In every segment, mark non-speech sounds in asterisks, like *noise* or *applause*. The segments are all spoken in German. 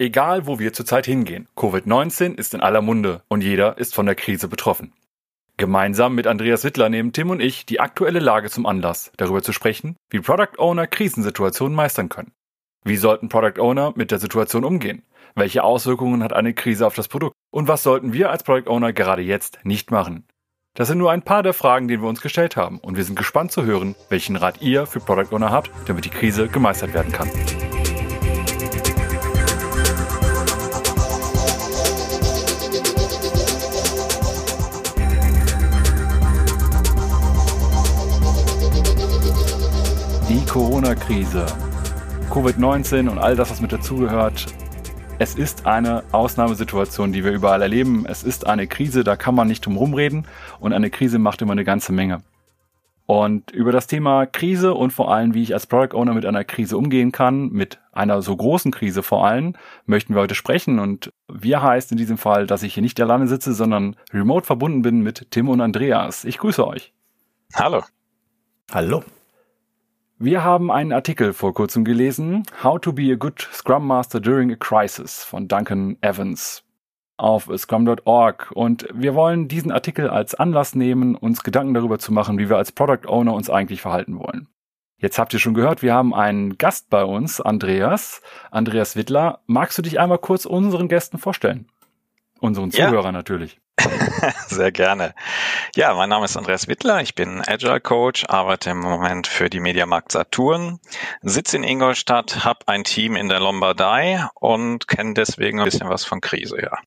Egal, wo wir zurzeit hingehen, Covid-19 ist in aller Munde und jeder ist von der Krise betroffen. Gemeinsam mit Andreas Wittler nehmen Tim und ich die aktuelle Lage zum Anlass, darüber zu sprechen, wie Product Owner Krisensituationen meistern können. Wie sollten Product Owner mit der Situation umgehen? Welche Auswirkungen hat eine Krise auf das Produkt? Und was sollten wir als Product Owner gerade jetzt nicht machen? Das sind nur ein paar der Fragen, die wir uns gestellt haben und wir sind gespannt zu hören, welchen Rat ihr für Product Owner habt, damit die Krise gemeistert werden kann. Die Corona-Krise, Covid-19 und all das, was mit dazugehört. Es ist eine Ausnahmesituation, die wir überall erleben. Es ist eine Krise, da kann man nicht drum rumreden und eine Krise macht immer eine ganze Menge. Und über das Thema Krise und vor allem, wie ich als Product Owner mit einer Krise umgehen kann, mit einer so großen Krise vor allem, möchten wir heute sprechen. Und wir heißt in diesem Fall, dass ich hier nicht alleine sitze, sondern remote verbunden bin mit Tim und Andreas. Ich grüße euch. Hallo. Hallo. Wir haben einen Artikel vor kurzem gelesen, How to be a good Scrum Master during a Crisis von Duncan Evans auf scrum.org und wir wollen diesen Artikel als Anlass nehmen, uns Gedanken darüber zu machen, wie wir als Product Owner uns eigentlich verhalten wollen. Jetzt habt ihr schon gehört, wir haben einen Gast bei uns, Andreas, Andreas Wittler. Magst du dich einmal kurz unseren Gästen vorstellen? Unseren Zuhörern ja. natürlich. *laughs* Sehr gerne. Ja, mein Name ist Andreas Wittler. Ich bin Agile Coach, arbeite im Moment für die Mediamarkt Saturn, sitze in Ingolstadt, habe ein Team in der Lombardei und kenne deswegen ein bisschen was von Krise, ja.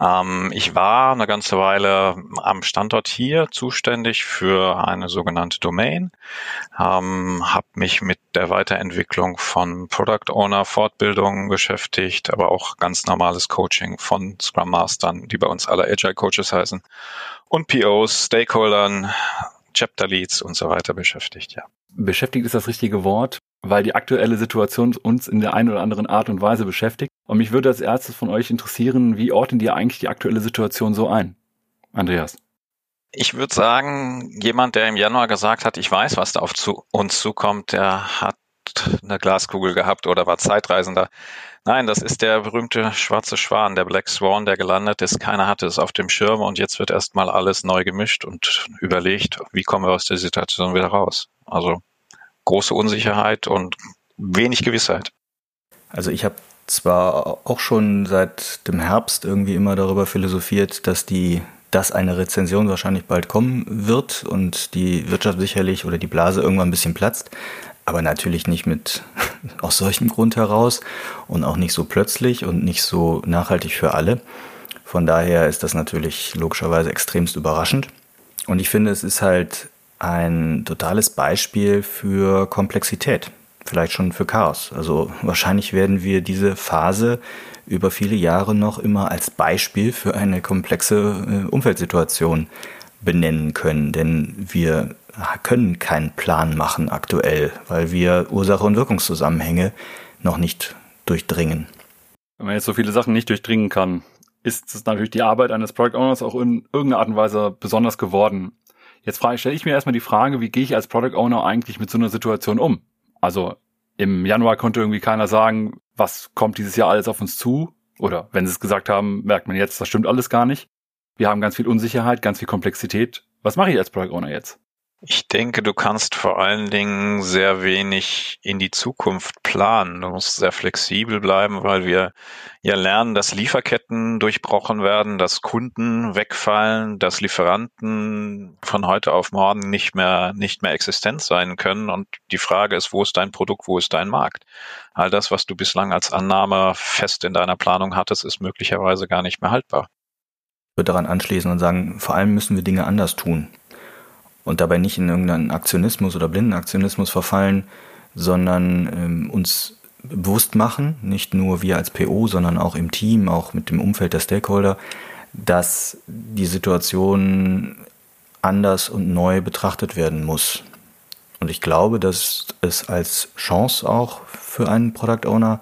Ähm, ich war eine ganze Weile am Standort hier zuständig für eine sogenannte Domain, ähm, habe mich mit der Weiterentwicklung von Product Owner Fortbildungen beschäftigt, aber auch ganz normales Coaching von Scrum Mastern, die bei uns alle Agile Coaches heißen, und POs, Stakeholdern, Chapter Leads und so weiter beschäftigt, ja. Beschäftigt ist das richtige Wort weil die aktuelle Situation uns in der einen oder anderen Art und Weise beschäftigt. Und mich würde als erstes von euch interessieren, wie ordnet ihr eigentlich die aktuelle Situation so ein? Andreas. Ich würde sagen, jemand, der im Januar gesagt hat, ich weiß, was da auf zu uns zukommt, der hat eine Glaskugel gehabt oder war Zeitreisender. Nein, das ist der berühmte schwarze Schwan, der Black Swan, der gelandet ist. Keiner hatte es auf dem Schirm und jetzt wird erstmal alles neu gemischt und überlegt, wie kommen wir aus der Situation wieder raus. Also große Unsicherheit und wenig Gewissheit. Also ich habe zwar auch schon seit dem Herbst irgendwie immer darüber philosophiert, dass die dass eine Rezension wahrscheinlich bald kommen wird und die Wirtschaft sicherlich oder die Blase irgendwann ein bisschen platzt, aber natürlich nicht mit *laughs* aus solchem Grund heraus und auch nicht so plötzlich und nicht so nachhaltig für alle. Von daher ist das natürlich logischerweise extremst überraschend. Und ich finde, es ist halt ein totales Beispiel für Komplexität, vielleicht schon für Chaos. Also wahrscheinlich werden wir diese Phase über viele Jahre noch immer als Beispiel für eine komplexe äh, Umfeldsituation benennen können, denn wir können keinen Plan machen aktuell, weil wir Ursache und Wirkungszusammenhänge noch nicht durchdringen. Wenn man jetzt so viele Sachen nicht durchdringen kann, ist es natürlich die Arbeit eines Product Owners auch in irgendeiner Art und Weise besonders geworden. Jetzt stelle ich mir erstmal die Frage, wie gehe ich als Product Owner eigentlich mit so einer Situation um? Also im Januar konnte irgendwie keiner sagen, was kommt dieses Jahr alles auf uns zu? Oder wenn sie es gesagt haben, merkt man jetzt, das stimmt alles gar nicht. Wir haben ganz viel Unsicherheit, ganz viel Komplexität. Was mache ich als Product Owner jetzt? Ich denke, du kannst vor allen Dingen sehr wenig in die Zukunft planen. Du musst sehr flexibel bleiben, weil wir ja lernen, dass Lieferketten durchbrochen werden, dass Kunden wegfallen, dass Lieferanten von heute auf morgen nicht mehr, nicht mehr existent sein können. Und die Frage ist, wo ist dein Produkt, wo ist dein Markt? All das, was du bislang als Annahme fest in deiner Planung hattest, ist möglicherweise gar nicht mehr haltbar. Ich würde daran anschließen und sagen, vor allem müssen wir Dinge anders tun und dabei nicht in irgendeinen Aktionismus oder blinden Aktionismus verfallen, sondern ähm, uns bewusst machen, nicht nur wir als PO, sondern auch im Team, auch mit dem Umfeld der Stakeholder, dass die Situation anders und neu betrachtet werden muss. Und ich glaube, dass es als Chance auch für einen Product Owner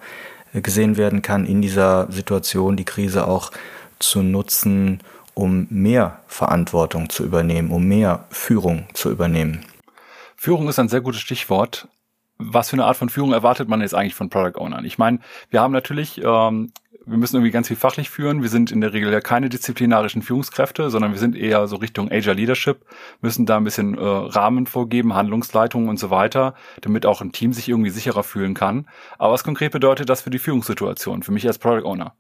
gesehen werden kann, in dieser Situation die Krise auch zu nutzen, um mehr Verantwortung zu übernehmen, um mehr Führung zu übernehmen? Führung ist ein sehr gutes Stichwort. Was für eine Art von Führung erwartet man jetzt eigentlich von Product Ownern? Ich meine, wir haben natürlich ähm, wir müssen irgendwie ganz viel fachlich führen. Wir sind in der Regel ja keine disziplinarischen Führungskräfte, sondern wir sind eher so Richtung Agile Leadership, müssen da ein bisschen äh, Rahmen vorgeben, Handlungsleitungen und so weiter, damit auch ein Team sich irgendwie sicherer fühlen kann. Aber was konkret bedeutet das für die Führungssituation, für mich als Product Owner?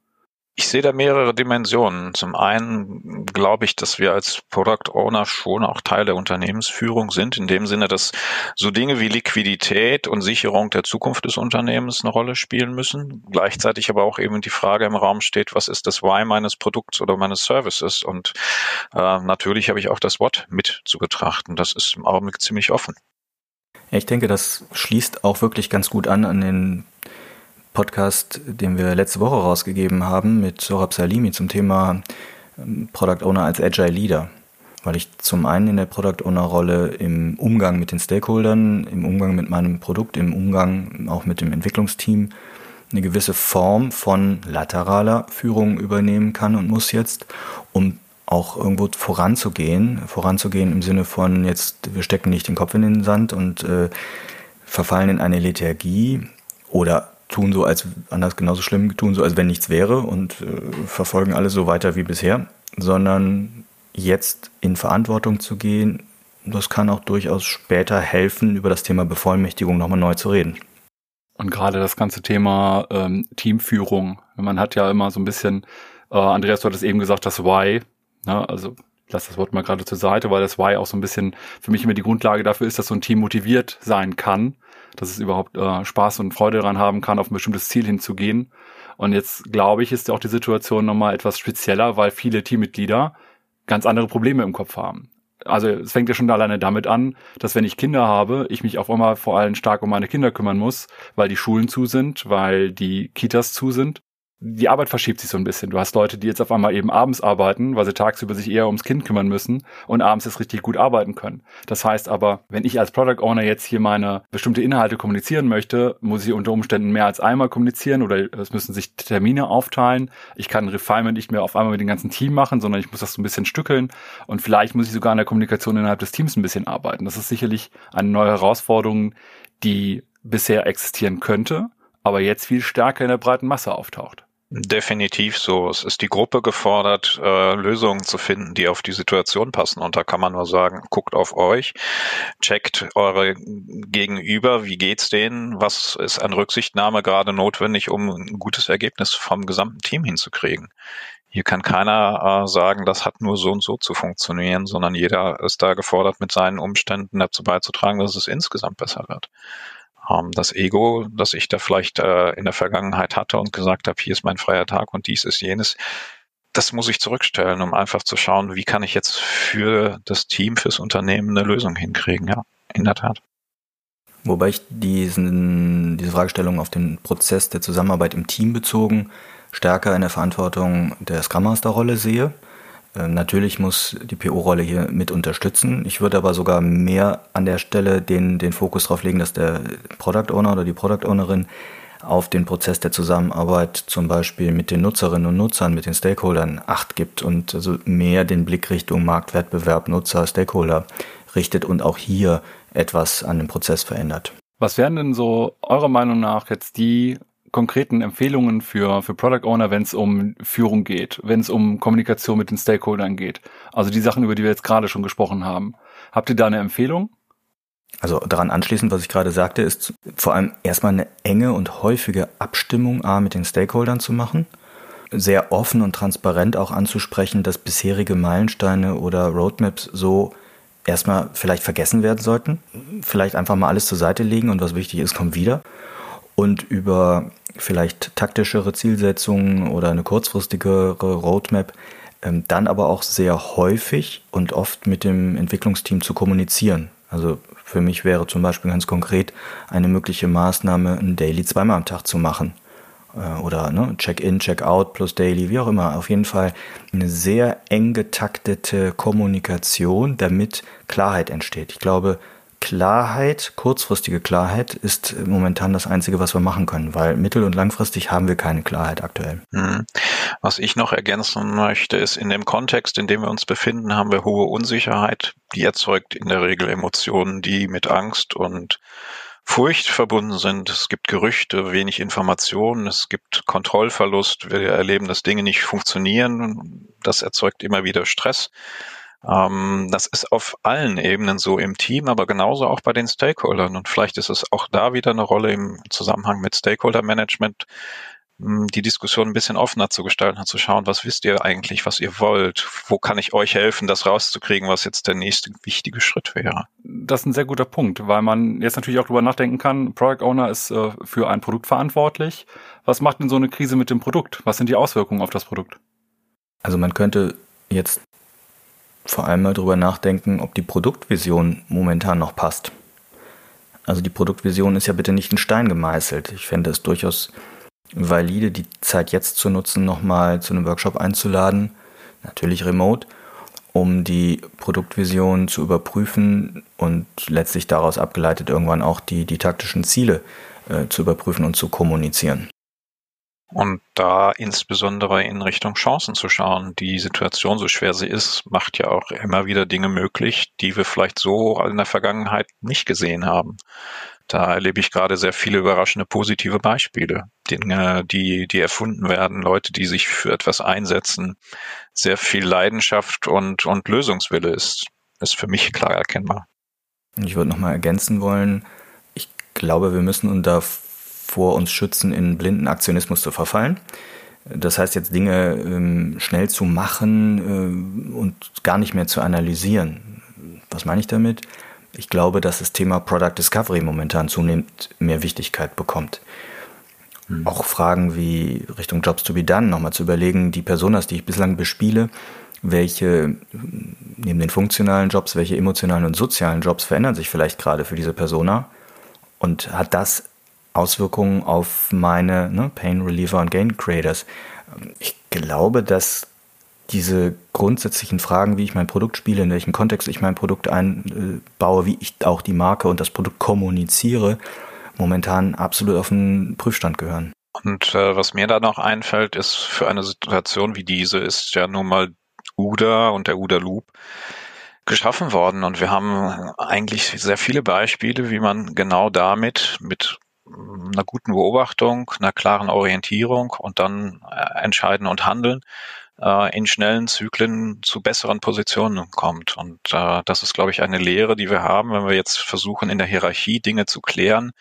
Ich sehe da mehrere Dimensionen. Zum einen glaube ich, dass wir als Product Owner schon auch Teil der Unternehmensführung sind, in dem Sinne, dass so Dinge wie Liquidität und Sicherung der Zukunft des Unternehmens eine Rolle spielen müssen. Gleichzeitig aber auch eben die Frage im Raum steht, was ist das Why meines Produkts oder meines Services? Und äh, natürlich habe ich auch das What mit zu betrachten. Das ist im Augenblick ziemlich offen. Ich denke, das schließt auch wirklich ganz gut an an den Podcast, den wir letzte Woche rausgegeben haben mit Sorab Salimi zum Thema ähm, Product Owner als Agile Leader. Weil ich zum einen in der Product Owner Rolle im Umgang mit den Stakeholdern, im Umgang mit meinem Produkt, im Umgang auch mit dem Entwicklungsteam eine gewisse Form von lateraler Führung übernehmen kann und muss jetzt, um auch irgendwo voranzugehen. Voranzugehen im Sinne von jetzt, wir stecken nicht den Kopf in den Sand und äh, verfallen in eine Lethargie oder tun so, als anders genauso schlimm, tun so, als wenn nichts wäre und äh, verfolgen alles so weiter wie bisher, sondern jetzt in Verantwortung zu gehen, das kann auch durchaus später helfen, über das Thema Bevollmächtigung nochmal neu zu reden. Und gerade das ganze Thema ähm, Teamführung. Man hat ja immer so ein bisschen, äh, Andreas, du hattest eben gesagt, das Why, ne? also lass das Wort mal gerade zur Seite, weil das Why auch so ein bisschen für mich immer die Grundlage dafür ist, dass so ein Team motiviert sein kann dass es überhaupt äh, Spaß und Freude daran haben kann, auf ein bestimmtes Ziel hinzugehen. Und jetzt glaube ich, ist auch die Situation nochmal etwas spezieller, weil viele Teammitglieder ganz andere Probleme im Kopf haben. Also es fängt ja schon alleine damit an, dass wenn ich Kinder habe, ich mich auf einmal vor allem stark um meine Kinder kümmern muss, weil die Schulen zu sind, weil die Kitas zu sind die Arbeit verschiebt sich so ein bisschen. Du hast Leute, die jetzt auf einmal eben abends arbeiten, weil sie tagsüber sich eher ums Kind kümmern müssen und abends es richtig gut arbeiten können. Das heißt aber, wenn ich als Product Owner jetzt hier meine bestimmte Inhalte kommunizieren möchte, muss ich unter Umständen mehr als einmal kommunizieren oder es müssen sich Termine aufteilen. Ich kann Refinement nicht mehr auf einmal mit dem ganzen Team machen, sondern ich muss das so ein bisschen stückeln und vielleicht muss ich sogar an der Kommunikation innerhalb des Teams ein bisschen arbeiten. Das ist sicherlich eine neue Herausforderung, die bisher existieren könnte, aber jetzt viel stärker in der breiten Masse auftaucht. Definitiv so. Es ist die Gruppe gefordert, äh, Lösungen zu finden, die auf die Situation passen. Und da kann man nur sagen, guckt auf euch, checkt eure Gegenüber, wie geht's denen, was ist an Rücksichtnahme gerade notwendig, um ein gutes Ergebnis vom gesamten Team hinzukriegen. Hier kann keiner äh, sagen, das hat nur so und so zu funktionieren, sondern jeder ist da gefordert, mit seinen Umständen dazu beizutragen, dass es insgesamt besser wird das Ego, das ich da vielleicht äh, in der Vergangenheit hatte und gesagt habe, hier ist mein freier Tag und dies ist jenes, das muss ich zurückstellen, um einfach zu schauen, wie kann ich jetzt für das Team, fürs Unternehmen eine Lösung hinkriegen. Ja, in der Tat. Wobei ich diesen, diese Fragestellung auf den Prozess der Zusammenarbeit im Team bezogen stärker in der Verantwortung der Scrum Master Rolle sehe. Ähm, natürlich muss die PO-Rolle hier mit unterstützen. Ich würde aber sogar mehr an der Stelle den, den Fokus darauf legen, dass der Product Owner oder die Product Ownerin auf den Prozess der Zusammenarbeit zum Beispiel mit den Nutzerinnen und Nutzern, mit den Stakeholdern Acht gibt und also mehr den Blick Richtung Marktwettbewerb, Nutzer, Stakeholder richtet und auch hier etwas an dem Prozess verändert. Was wären denn so eurer Meinung nach jetzt die konkreten Empfehlungen für, für Product Owner, wenn es um Führung geht, wenn es um Kommunikation mit den Stakeholdern geht? Also die Sachen, über die wir jetzt gerade schon gesprochen haben. Habt ihr da eine Empfehlung? Also daran anschließend, was ich gerade sagte, ist vor allem erstmal eine enge und häufige Abstimmung A mit den Stakeholdern zu machen, sehr offen und transparent auch anzusprechen, dass bisherige Meilensteine oder Roadmaps so erstmal vielleicht vergessen werden sollten, vielleicht einfach mal alles zur Seite legen und was wichtig ist, kommt wieder und über vielleicht taktischere Zielsetzungen oder eine kurzfristigere Roadmap ähm, dann aber auch sehr häufig und oft mit dem Entwicklungsteam zu kommunizieren. Also für mich wäre zum Beispiel ganz konkret eine mögliche Maßnahme, ein Daily zweimal am Tag zu machen. Äh, oder ne, Check-in, Check-out plus Daily, wie auch immer. Auf jeden Fall eine sehr eng getaktete Kommunikation, damit Klarheit entsteht. Ich glaube, Klarheit, kurzfristige Klarheit ist momentan das Einzige, was wir machen können, weil mittel- und langfristig haben wir keine Klarheit aktuell. Mhm. Was ich noch ergänzen möchte, ist, in dem Kontext, in dem wir uns befinden, haben wir hohe Unsicherheit. Die erzeugt in der Regel Emotionen, die mit Angst und Furcht verbunden sind. Es gibt Gerüchte, wenig Informationen, es gibt Kontrollverlust. Wir erleben, dass Dinge nicht funktionieren. Das erzeugt immer wieder Stress. Ähm, das ist auf allen Ebenen so im Team, aber genauso auch bei den Stakeholdern. Und vielleicht ist es auch da wieder eine Rolle im Zusammenhang mit Stakeholder Management, die Diskussion ein bisschen offener zu gestalten und zu schauen, was wisst ihr eigentlich, was ihr wollt? Wo kann ich euch helfen, das rauszukriegen, was jetzt der nächste wichtige Schritt wäre? Das ist ein sehr guter Punkt, weil man jetzt natürlich auch drüber nachdenken kann, Product Owner ist äh, für ein Produkt verantwortlich. Was macht denn so eine Krise mit dem Produkt? Was sind die Auswirkungen auf das Produkt? Also man könnte jetzt vor allem mal drüber nachdenken, ob die Produktvision momentan noch passt. Also die Produktvision ist ja bitte nicht in Stein gemeißelt. Ich fände es durchaus valide, die Zeit jetzt zu nutzen, nochmal zu einem Workshop einzuladen, natürlich remote, um die Produktvision zu überprüfen und letztlich daraus abgeleitet irgendwann auch die, die taktischen Ziele äh, zu überprüfen und zu kommunizieren. Und da insbesondere in Richtung Chancen zu schauen. Die Situation, so schwer sie ist, macht ja auch immer wieder Dinge möglich, die wir vielleicht so in der Vergangenheit nicht gesehen haben. Da erlebe ich gerade sehr viele überraschende positive Beispiele. Dinge, die, die erfunden werden, Leute, die sich für etwas einsetzen. Sehr viel Leidenschaft und, und Lösungswille ist, ist für mich klar erkennbar. Ich würde nochmal ergänzen wollen, ich glaube, wir müssen uns davor uns schützen, in blinden Aktionismus zu verfallen. Das heißt jetzt Dinge ähm, schnell zu machen äh, und gar nicht mehr zu analysieren. Was meine ich damit? Ich glaube, dass das Thema Product Discovery momentan zunehmend mehr Wichtigkeit bekommt. Mhm. Auch Fragen wie Richtung Jobs to be done nochmal zu überlegen, die Personas, die ich bislang bespiele, welche neben den funktionalen Jobs, welche emotionalen und sozialen Jobs verändern sich vielleicht gerade für diese Persona und hat das Auswirkungen auf meine ne, Pain Reliever und Gain Creators? Ich glaube, dass diese grundsätzlichen Fragen, wie ich mein Produkt spiele, in welchem Kontext ich mein Produkt einbaue, wie ich auch die Marke und das Produkt kommuniziere, momentan absolut auf den Prüfstand gehören. Und äh, was mir da noch einfällt, ist für eine Situation wie diese ist ja nun mal UDA und der UDA Loop geschaffen worden. Und wir haben eigentlich sehr viele Beispiele, wie man genau damit mit einer guten Beobachtung, einer klaren Orientierung und dann äh, entscheiden und handeln äh, in schnellen Zyklen zu besseren Positionen kommt. Und äh, das ist, glaube ich, eine Lehre, die wir haben, wenn wir jetzt versuchen, in der Hierarchie Dinge zu klären,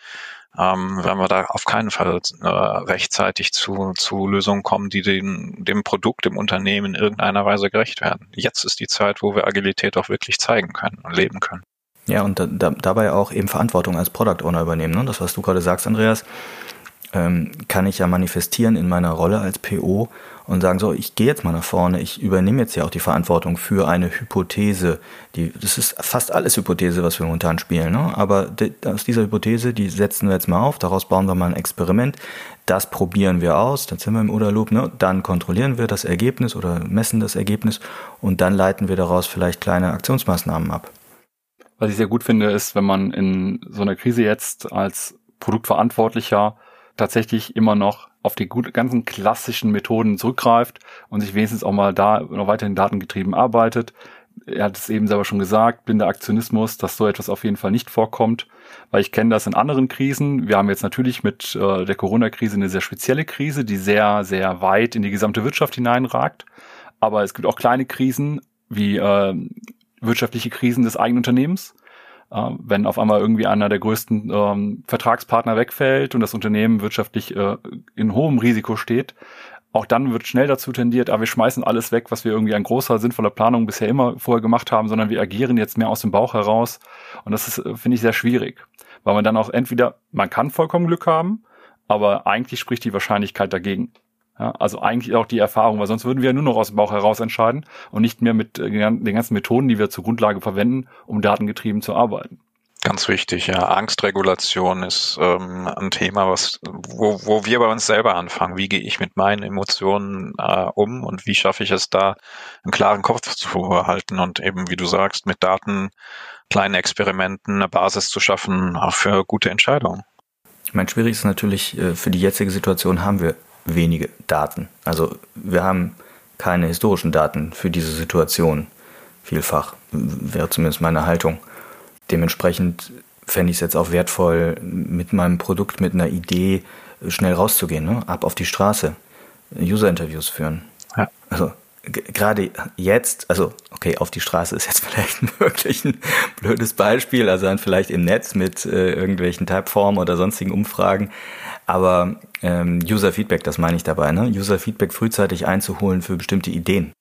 ähm, werden wir da auf keinen Fall äh, rechtzeitig zu, zu Lösungen kommen, die den, dem Produkt, dem Unternehmen in irgendeiner Weise gerecht werden. Jetzt ist die Zeit, wo wir Agilität auch wirklich zeigen können und leben können. Ja, und da, da, dabei auch eben Verantwortung als Product Owner übernehmen. Ne? Das, was du gerade sagst, Andreas, ähm, kann ich ja manifestieren in meiner Rolle als PO und sagen, so, ich gehe jetzt mal nach vorne, ich übernehme jetzt ja auch die Verantwortung für eine Hypothese. Die, das ist fast alles Hypothese, was wir momentan spielen. Ne? Aber de, aus dieser Hypothese, die setzen wir jetzt mal auf, daraus bauen wir mal ein Experiment. Das probieren wir aus, dann sind wir im ODA-Loop, ne? dann kontrollieren wir das Ergebnis oder messen das Ergebnis und dann leiten wir daraus vielleicht kleine Aktionsmaßnahmen ab. Was ich sehr gut finde, ist, wenn man in so einer Krise jetzt als Produktverantwortlicher tatsächlich immer noch auf die ganzen klassischen Methoden zurückgreift und sich wenigstens auch mal da noch weiterhin datengetrieben arbeitet. Er hat es eben selber schon gesagt, blinder Aktionismus, dass so etwas auf jeden Fall nicht vorkommt, weil ich kenne das in anderen Krisen. Wir haben jetzt natürlich mit äh, der Corona-Krise eine sehr spezielle Krise, die sehr, sehr weit in die gesamte Wirtschaft hineinragt. Aber es gibt auch kleine Krisen wie äh, wirtschaftliche Krisen des eigenen Unternehmens äh, wenn auf einmal irgendwie einer der größten ähm, Vertragspartner wegfällt und das Unternehmen wirtschaftlich äh, in hohem Risiko steht, auch dann wird schnell dazu tendiert, aber ah, wir schmeißen alles weg, was wir irgendwie an großer, sinnvoller Planung bisher immer vorher gemacht haben, sondern wir agieren jetzt mehr aus dem Bauch heraus. Und das ist, äh, finde ich, sehr schwierig. Weil man dann auch entweder, man kann vollkommen Glück haben, aber eigentlich spricht die Wahrscheinlichkeit dagegen. Ja, also eigentlich auch die Erfahrung, weil sonst würden wir ja nur noch aus dem Bauch heraus entscheiden und nicht mehr mit äh, den ganzen Methoden, die wir zur Grundlage verwenden, um datengetrieben zu arbeiten. Ganz wichtig, ja. Angstregulation ist ähm, ein Thema, was, wo, wo wir bei uns selber anfangen. Wie gehe ich mit meinen Emotionen äh, um und wie schaffe ich es da, einen klaren Kopf zu halten und eben, wie du sagst, mit Daten, kleinen Experimenten eine Basis zu schaffen, auch für gute Entscheidungen. Ich meine, schwierig ist natürlich, äh, für die jetzige Situation haben wir wenige Daten. Also wir haben keine historischen Daten für diese Situation. Vielfach wäre zumindest meine Haltung. Dementsprechend fände ich es jetzt auch wertvoll, mit meinem Produkt, mit einer Idee schnell rauszugehen, ne? ab auf die Straße, User-Interviews führen. Ja. Also gerade jetzt, also okay, auf die Straße ist jetzt *laughs* vielleicht wirklich ein blödes Beispiel, also dann vielleicht im Netz mit äh, irgendwelchen Typeformen oder sonstigen Umfragen, aber ähm, User-Feedback, das meine ich dabei, ne? User-Feedback frühzeitig einzuholen für bestimmte Ideen.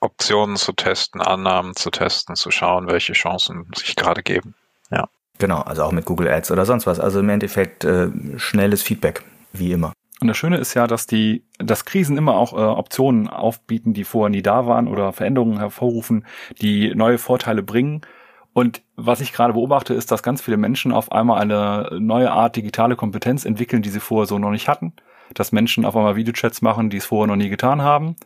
Optionen zu testen, Annahmen zu testen, zu schauen, welche Chancen sich gerade geben. Ja. Genau, also auch mit Google Ads oder sonst was. Also im Endeffekt äh, schnelles Feedback, wie immer. Und das Schöne ist ja, dass die, dass Krisen immer auch äh, Optionen aufbieten, die vorher nie da waren oder Veränderungen hervorrufen, die neue Vorteile bringen. Und was ich gerade beobachte, ist, dass ganz viele Menschen auf einmal eine neue Art digitale Kompetenz entwickeln, die sie vorher so noch nicht hatten. Dass Menschen auf einmal Videochats machen, die es vorher noch nie getan haben.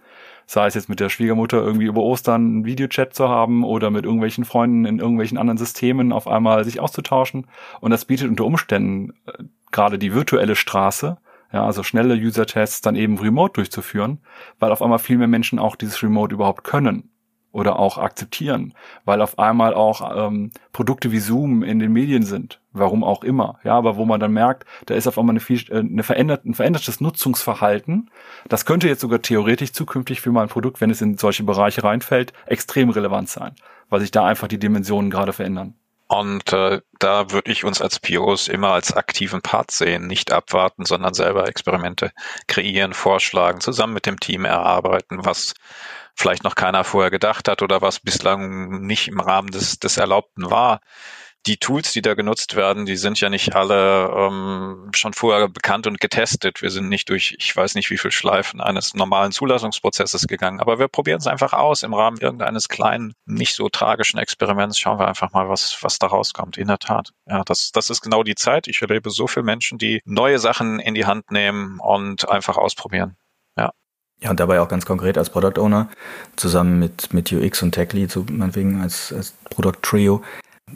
Sei es jetzt mit der Schwiegermutter irgendwie über Ostern einen Videochat zu haben oder mit irgendwelchen Freunden in irgendwelchen anderen Systemen auf einmal sich auszutauschen. Und das bietet unter Umständen äh, gerade die virtuelle Straße ja, also schnelle User-Tests dann eben remote durchzuführen, weil auf einmal viel mehr Menschen auch dieses Remote überhaupt können oder auch akzeptieren, weil auf einmal auch ähm, Produkte wie Zoom in den Medien sind, warum auch immer, ja, aber wo man dann merkt, da ist auf einmal eine, viel, äh, eine verändert, ein verändertes Nutzungsverhalten. Das könnte jetzt sogar theoretisch zukünftig für mein Produkt, wenn es in solche Bereiche reinfällt, extrem relevant sein, weil sich da einfach die Dimensionen gerade verändern. Und äh, da würde ich uns als POs immer als aktiven Part sehen, nicht abwarten, sondern selber Experimente kreieren, vorschlagen, zusammen mit dem Team erarbeiten, was vielleicht noch keiner vorher gedacht hat oder was bislang nicht im Rahmen des, des Erlaubten war die Tools, die da genutzt werden, die sind ja nicht alle ähm, schon vorher bekannt und getestet. Wir sind nicht durch, ich weiß nicht, wie viel Schleifen eines normalen Zulassungsprozesses gegangen, aber wir probieren es einfach aus im Rahmen irgendeines kleinen, nicht so tragischen Experiments. Schauen wir einfach mal, was, was da rauskommt. In der Tat. Ja, das, das ist genau die Zeit. Ich erlebe so viele Menschen, die neue Sachen in die Hand nehmen und einfach ausprobieren. Ja. Und dabei auch ganz konkret als Product Owner zusammen mit, mit UX und Tech so meinetwegen als, als Product Trio,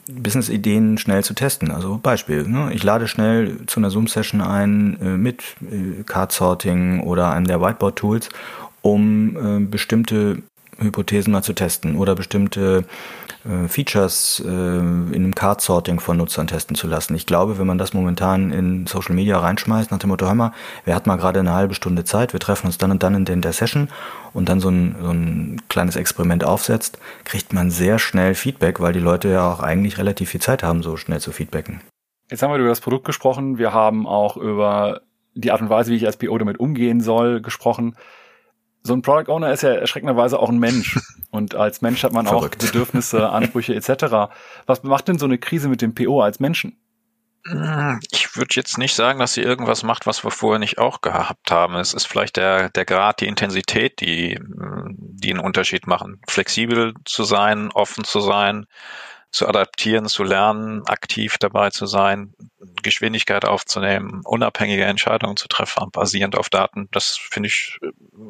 Business-Ideen schnell zu testen. Also Beispiel, ne? ich lade schnell zu einer Zoom-Session ein äh, mit äh, Card-Sorting oder einem der Whiteboard-Tools, um äh, bestimmte Hypothesen mal zu testen oder bestimmte äh, Features äh, in einem Card-Sorting von Nutzern testen zu lassen. Ich glaube, wenn man das momentan in Social Media reinschmeißt, nach dem Motto, hör mal, wer hat mal gerade eine halbe Stunde Zeit, wir treffen uns dann und dann in der Session und dann so ein, so ein kleines Experiment aufsetzt, kriegt man sehr schnell Feedback, weil die Leute ja auch eigentlich relativ viel Zeit haben, so schnell zu feedbacken. Jetzt haben wir über das Produkt gesprochen, wir haben auch über die Art und Weise, wie ich als PO damit umgehen soll, gesprochen so ein Product Owner ist ja erschreckenderweise auch ein Mensch. *laughs* Und als Mensch hat man Verrückt. auch Bedürfnisse, *laughs* Ansprüche etc. Was macht denn so eine Krise mit dem PO als Menschen? Ich würde jetzt nicht sagen, dass sie irgendwas macht, was wir vorher nicht auch gehabt haben. Es ist vielleicht der, der Grad, die Intensität, die, die einen Unterschied machen. Flexibel zu sein, offen zu sein, zu adaptieren, zu lernen, aktiv dabei zu sein, Geschwindigkeit aufzunehmen, unabhängige Entscheidungen zu treffen, basierend auf Daten. Das finde ich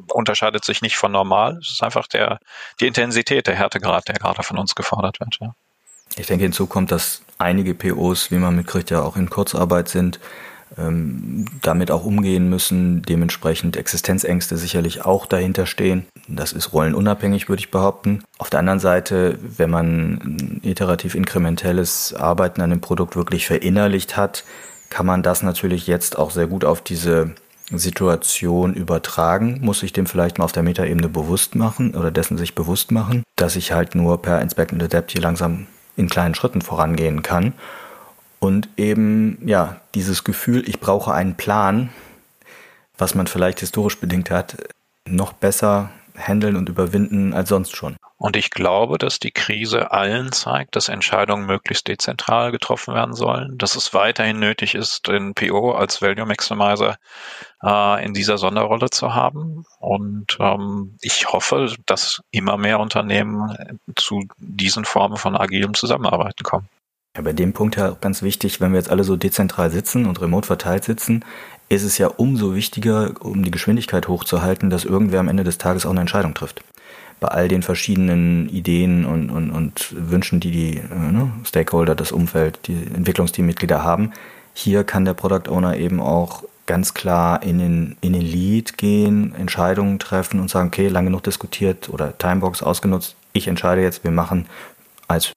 unterscheidet sich nicht von normal. Es ist einfach der die Intensität, der Härtegrad, der gerade von uns gefordert wird. Ja. Ich denke, hinzu kommt, dass einige POs, wie man mitkriegt, ja auch in Kurzarbeit sind damit auch umgehen müssen, dementsprechend Existenzängste sicherlich auch dahinter stehen. Das ist rollenunabhängig, würde ich behaupten. Auf der anderen Seite, wenn man iterativ inkrementelles Arbeiten an dem Produkt wirklich verinnerlicht hat, kann man das natürlich jetzt auch sehr gut auf diese Situation übertragen, muss ich dem vielleicht mal auf der Metaebene bewusst machen oder dessen sich bewusst machen, dass ich halt nur per Inspect and Adapt hier langsam in kleinen Schritten vorangehen kann und eben, ja, dieses Gefühl, ich brauche einen Plan, was man vielleicht historisch bedingt hat, noch besser handeln und überwinden als sonst schon. Und ich glaube, dass die Krise allen zeigt, dass Entscheidungen möglichst dezentral getroffen werden sollen, dass es weiterhin nötig ist, den PO als Value Maximizer äh, in dieser Sonderrolle zu haben. Und ähm, ich hoffe, dass immer mehr Unternehmen zu diesen Formen von agilem Zusammenarbeiten kommen. Ja, bei dem Punkt ja auch ganz wichtig, wenn wir jetzt alle so dezentral sitzen und remote verteilt sitzen, ist es ja umso wichtiger, um die Geschwindigkeit hochzuhalten, dass irgendwer am Ende des Tages auch eine Entscheidung trifft. Bei all den verschiedenen Ideen und, und, und Wünschen, die die äh, ne, Stakeholder, das Umfeld, die Entwicklungsteammitglieder haben, hier kann der Product Owner eben auch ganz klar in den, in den Lead gehen, Entscheidungen treffen und sagen, okay, lange genug diskutiert oder Timebox ausgenutzt, ich entscheide jetzt, wir machen als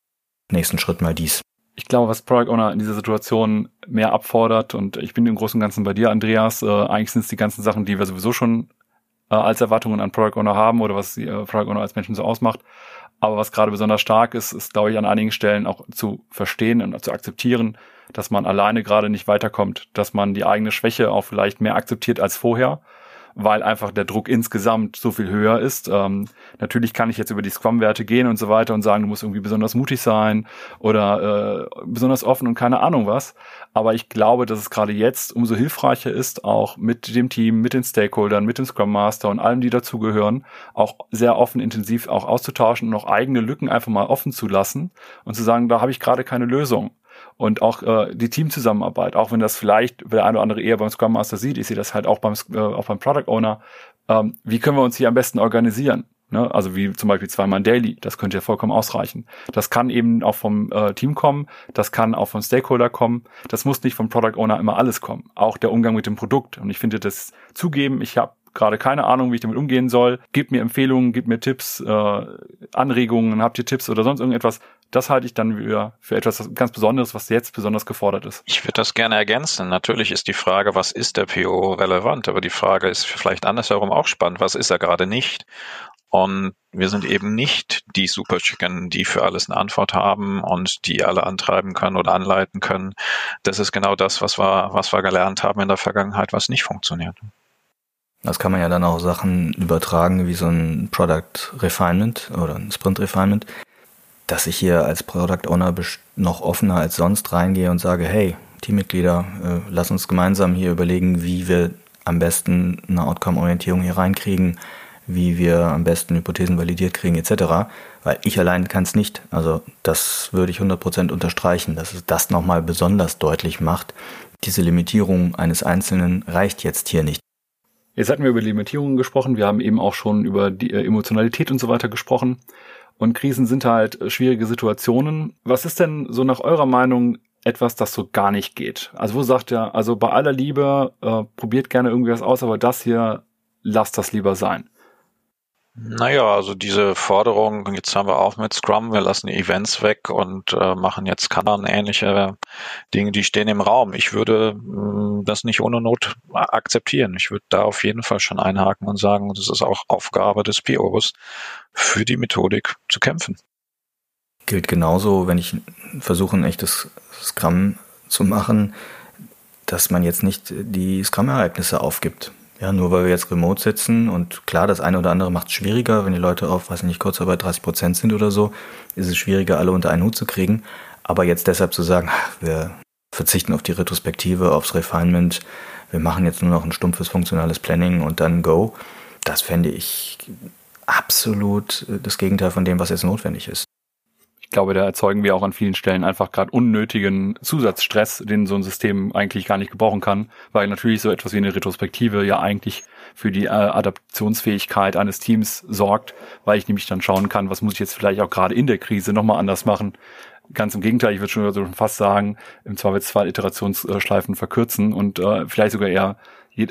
nächsten Schritt mal dies Ich glaube, was Product Owner in dieser Situation mehr abfordert, und ich bin im Großen und Ganzen bei dir, Andreas, äh, eigentlich sind es die ganzen Sachen, die wir sowieso schon äh, als Erwartungen an Product Owner haben oder was die äh, Product Owner als Menschen so ausmacht. Aber was gerade besonders stark ist, ist, glaube ich, an einigen Stellen auch zu verstehen und zu akzeptieren, dass man alleine gerade nicht weiterkommt, dass man die eigene Schwäche auch vielleicht mehr akzeptiert als vorher weil einfach der Druck insgesamt so viel höher ist. Ähm, natürlich kann ich jetzt über die Scrum-Werte gehen und so weiter und sagen, du musst irgendwie besonders mutig sein oder äh, besonders offen und keine Ahnung was. Aber ich glaube, dass es gerade jetzt umso hilfreicher ist, auch mit dem Team, mit den Stakeholdern, mit dem Scrum Master und allem, die dazugehören, auch sehr offen, intensiv auch auszutauschen und auch eigene Lücken einfach mal offen zu lassen und zu sagen, da habe ich gerade keine Lösung und auch äh, die Teamzusammenarbeit, auch wenn das vielleicht der eine oder andere eher beim Scrum Master sieht, ich sehe das halt auch beim, äh, auch beim Product Owner, ähm, wie können wir uns hier am besten organisieren? Ne? Also wie zum Beispiel zweimal Daily, das könnte ja vollkommen ausreichen. Das kann eben auch vom äh, Team kommen, das kann auch vom Stakeholder kommen, das muss nicht vom Product Owner immer alles kommen. Auch der Umgang mit dem Produkt. Und ich finde das zugeben, ich habe gerade keine Ahnung, wie ich damit umgehen soll. Gebt mir Empfehlungen, gebt mir Tipps, äh, Anregungen, habt ihr Tipps oder sonst irgendetwas. Das halte ich dann wieder für etwas ganz Besonderes, was jetzt besonders gefordert ist. Ich würde das gerne ergänzen. Natürlich ist die Frage, was ist der PO relevant? Aber die Frage ist vielleicht andersherum auch spannend. Was ist er gerade nicht? Und wir sind eben nicht die Super Chicken, die für alles eine Antwort haben und die alle antreiben können oder anleiten können. Das ist genau das, was wir, was wir gelernt haben in der Vergangenheit, was nicht funktioniert. Das kann man ja dann auch Sachen übertragen, wie so ein Product Refinement oder ein Sprint Refinement, dass ich hier als Product Owner noch offener als sonst reingehe und sage, hey, Teammitglieder, äh, lass uns gemeinsam hier überlegen, wie wir am besten eine Outcome-Orientierung hier reinkriegen, wie wir am besten Hypothesen validiert kriegen, etc. Weil ich allein kann es nicht. Also das würde ich 100% unterstreichen, dass es das nochmal besonders deutlich macht. Diese Limitierung eines Einzelnen reicht jetzt hier nicht. Jetzt hatten wir über Limitierungen gesprochen, wir haben eben auch schon über die äh, Emotionalität und so weiter gesprochen. Und Krisen sind halt äh, schwierige Situationen. Was ist denn so nach eurer Meinung etwas, das so gar nicht geht? Also wo sagt ihr, also bei aller Liebe, äh, probiert gerne irgendwas aus, aber das hier, lasst das lieber sein. Naja, also diese Forderung, jetzt haben wir auch mit Scrum, wir lassen die Events weg und äh, machen jetzt Kanban ähnliche Dinge, die stehen im Raum. Ich würde mh, mm, das nicht ohne Not akzeptieren. Ich würde da auf jeden Fall schon einhaken und sagen, das ist auch Aufgabe des POs, für die Methodik zu kämpfen. Gilt genauso, wenn ich versuche, ein echtes Scrum zu machen, dass man jetzt nicht die Scrum-Ereignisse aufgibt. Ja, nur weil wir jetzt remote sitzen und klar, das eine oder andere macht es schwieriger, wenn die Leute auf, weiß ich nicht, Kurzarbeit 30 Prozent sind oder so, ist es schwieriger, alle unter einen Hut zu kriegen. Aber jetzt deshalb zu sagen, wir verzichten auf die Retrospektive, aufs Refinement, wir machen jetzt nur noch ein stumpfes funktionales Planning und dann go, das fände ich absolut das Gegenteil von dem, was jetzt notwendig ist glaube, da erzeugen wir auch an vielen Stellen einfach gerade unnötigen Zusatzstress, den so ein System eigentlich gar nicht gebrauchen kann, weil natürlich so etwas wie eine Retrospektive ja eigentlich für die äh, Adaptionsfähigkeit eines Teams sorgt, weil ich nämlich dann schauen kann, was muss ich jetzt vielleicht auch gerade in der Krise nochmal anders machen. Ganz im Gegenteil, ich würde schon, schon fast sagen, im Zweifelsfall Iterationsschleifen verkürzen und äh, vielleicht sogar eher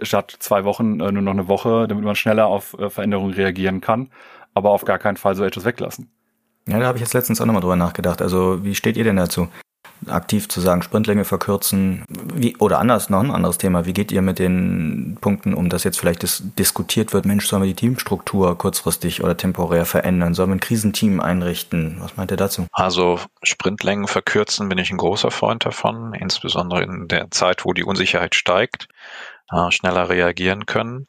statt zwei Wochen äh, nur noch eine Woche, damit man schneller auf äh, Veränderungen reagieren kann, aber auf gar keinen Fall so etwas weglassen. Ja, da habe ich jetzt letztens auch nochmal drüber nachgedacht. Also, wie steht ihr denn dazu? Aktiv zu sagen, Sprintlänge verkürzen, wie, oder anders, noch ein anderes Thema. Wie geht ihr mit den Punkten um, dass jetzt vielleicht dis diskutiert wird, Mensch, sollen wir die Teamstruktur kurzfristig oder temporär verändern? Sollen wir ein Krisenteam einrichten? Was meint ihr dazu? Also, Sprintlängen verkürzen bin ich ein großer Freund davon, insbesondere in der Zeit, wo die Unsicherheit steigt, äh, schneller reagieren können.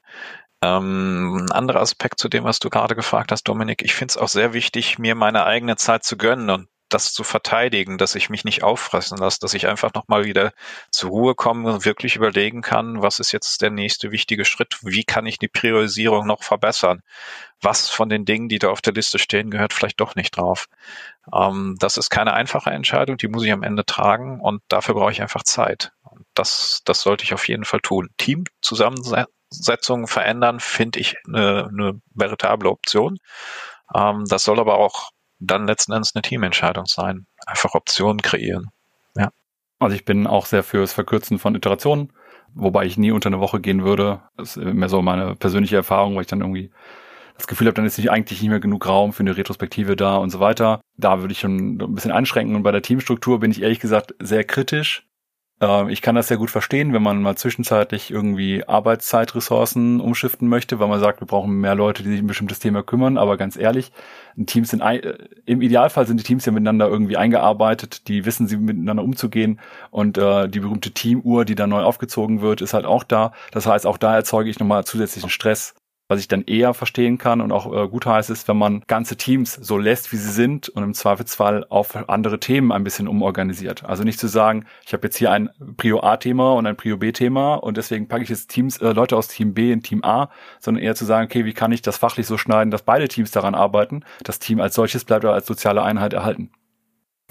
Ähm, ein anderer Aspekt zu dem, was du gerade gefragt hast, Dominik, ich finde es auch sehr wichtig, mir meine eigene Zeit zu gönnen und das zu verteidigen, dass ich mich nicht auffressen lasse, dass ich einfach nochmal wieder zur Ruhe komme und wirklich überlegen kann, was ist jetzt der nächste wichtige Schritt, wie kann ich die Priorisierung noch verbessern, was von den Dingen, die da auf der Liste stehen, gehört vielleicht doch nicht drauf. Ähm, das ist keine einfache Entscheidung, die muss ich am Ende tragen und dafür brauche ich einfach Zeit. Das, das sollte ich auf jeden Fall tun. Team zusammensetzen Setzungen verändern, finde ich eine, eine veritable Option. Ähm, das soll aber auch dann letzten Endes eine Teamentscheidung sein. Einfach Optionen kreieren. Ja. Also ich bin auch sehr fürs Verkürzen von Iterationen, wobei ich nie unter eine Woche gehen würde. Das ist mehr so meine persönliche Erfahrung, weil ich dann irgendwie das Gefühl habe, dann ist nicht eigentlich nicht mehr genug Raum für eine Retrospektive da und so weiter. Da würde ich schon ein bisschen einschränken. Und bei der Teamstruktur bin ich ehrlich gesagt sehr kritisch. Ähm, ich kann das sehr gut verstehen, wenn man mal zwischenzeitlich irgendwie Arbeitszeitressourcen umschiften möchte, weil man sagt, wir brauchen mehr Leute, die sich um ein bestimmtes Thema kümmern. Aber ganz ehrlich, Teams sind äh, im Idealfall sind die Teams ja miteinander irgendwie eingearbeitet, die wissen sie miteinander umzugehen und äh, die berühmte Teamuhr, die dann neu aufgezogen wird, ist halt auch da. Das heißt, auch da erzeuge ich nochmal zusätzlichen Stress was ich dann eher verstehen kann und auch äh, gut heißt, ist, wenn man ganze Teams so lässt, wie sie sind und im Zweifelsfall auf andere Themen ein bisschen umorganisiert. Also nicht zu sagen, ich habe jetzt hier ein Prio A-Thema und ein Prio B-Thema und deswegen packe ich jetzt Teams, äh, Leute aus Team B in Team A, sondern eher zu sagen, okay, wie kann ich das fachlich so schneiden, dass beide Teams daran arbeiten, das Team als solches bleibt oder als soziale Einheit erhalten.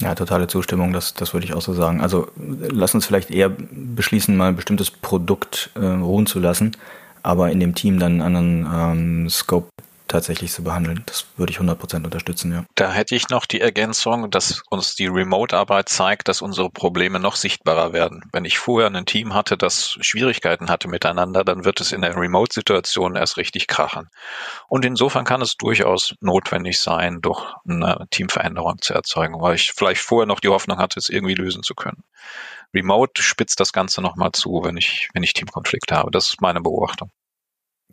Ja, totale Zustimmung, das, das würde ich auch so sagen. Also lass uns vielleicht eher beschließen, mal ein bestimmtes Produkt äh, ruhen zu lassen aber in dem Team dann einen anderen ähm, Scope tatsächlich zu behandeln. Das würde ich 100% unterstützen, ja. Da hätte ich noch die Ergänzung, dass uns die Remote-Arbeit zeigt, dass unsere Probleme noch sichtbarer werden. Wenn ich vorher ein Team hatte, das Schwierigkeiten hatte miteinander, dann wird es in der Remote-Situation erst richtig krachen. Und insofern kann es durchaus notwendig sein, durch eine Teamveränderung zu erzeugen, weil ich vielleicht vorher noch die Hoffnung hatte, es irgendwie lösen zu können. Remote spitzt das Ganze nochmal zu, wenn ich, wenn ich Teamkonflikte habe. Das ist meine Beobachtung.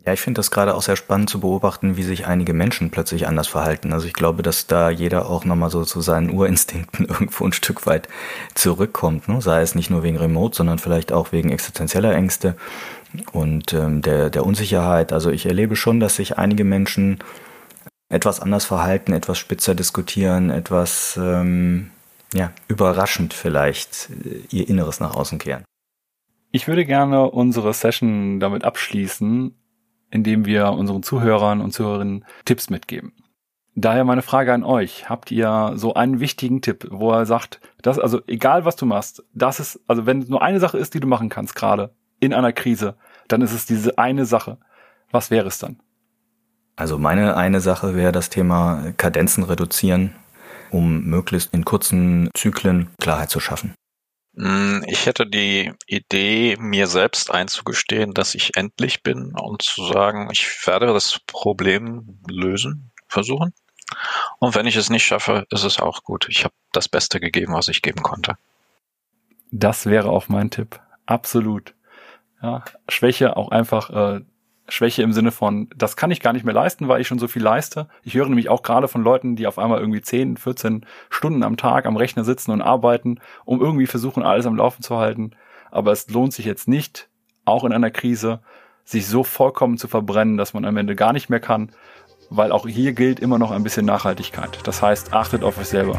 Ja, ich finde das gerade auch sehr spannend zu beobachten, wie sich einige Menschen plötzlich anders verhalten. Also ich glaube, dass da jeder auch nochmal so zu seinen Urinstinkten *laughs* irgendwo ein Stück weit zurückkommt. Ne? Sei es nicht nur wegen Remote, sondern vielleicht auch wegen existenzieller Ängste und ähm, der, der Unsicherheit. Also ich erlebe schon, dass sich einige Menschen etwas anders verhalten, etwas spitzer diskutieren, etwas ähm, ja, überraschend vielleicht äh, ihr Inneres nach außen kehren. Ich würde gerne unsere Session damit abschließen, indem wir unseren Zuhörern und Zuhörerinnen Tipps mitgeben. Daher meine Frage an euch. Habt ihr so einen wichtigen Tipp, wo er sagt, dass, also egal was du machst, das ist, also wenn es nur eine Sache ist, die du machen kannst gerade in einer Krise, dann ist es diese eine Sache. Was wäre es dann? Also meine eine Sache wäre das Thema Kadenzen reduzieren um möglichst in kurzen Zyklen Klarheit zu schaffen? Mm, ich hätte die Idee, mir selbst einzugestehen, dass ich endlich bin und zu sagen, ich werde das Problem lösen, versuchen. Und wenn ich es nicht schaffe, ist es auch gut. Ich habe das Beste gegeben, was ich geben konnte. Das wäre auch mein Tipp. Absolut. Ja, Schwäche auch einfach äh, Schwäche im Sinne von, das kann ich gar nicht mehr leisten, weil ich schon so viel leiste. Ich höre nämlich auch gerade von Leuten, die auf einmal irgendwie 10, 14 Stunden am Tag am Rechner sitzen und arbeiten, um irgendwie versuchen, alles am Laufen zu halten. Aber es lohnt sich jetzt nicht, auch in einer Krise, sich so vollkommen zu verbrennen, dass man am Ende gar nicht mehr kann, weil auch hier gilt immer noch ein bisschen Nachhaltigkeit. Das heißt, achtet auf euch selber.